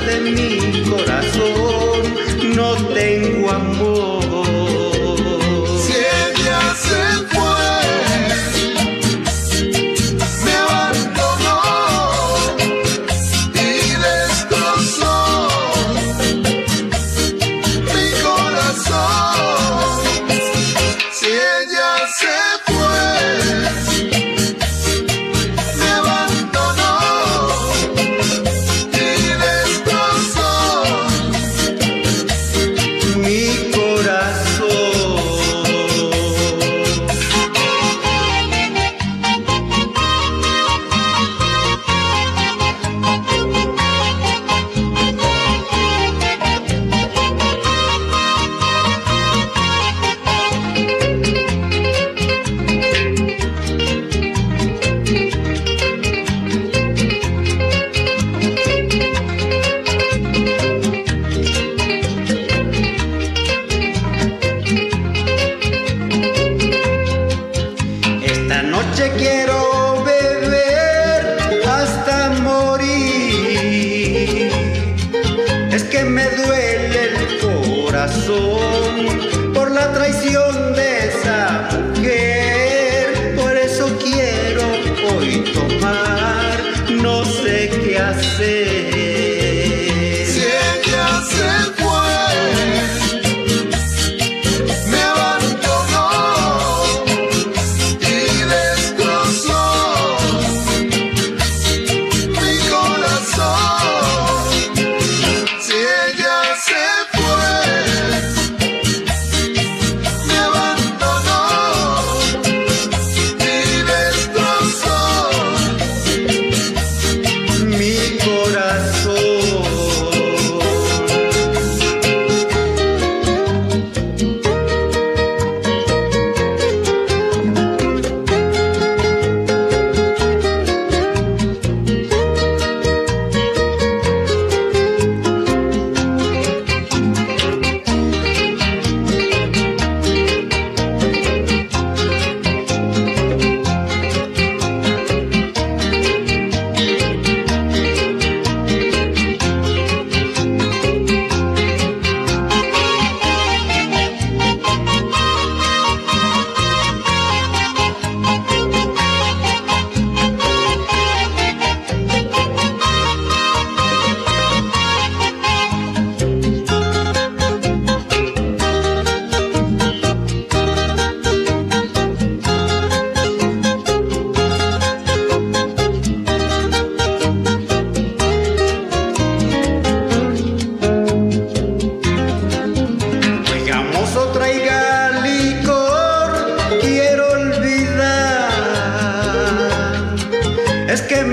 de mi corazón, no tengo amor. Noche quiero beber hasta morir. Es que me duele el corazón por la traición de esa mujer. Por eso quiero hoy tomar, no sé qué hacer.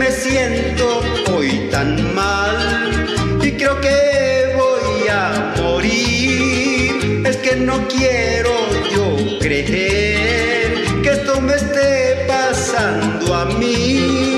me siento hoy tan mal y creo que voy a morir. Es que no quiero yo creer que esto me esté pasando a mí.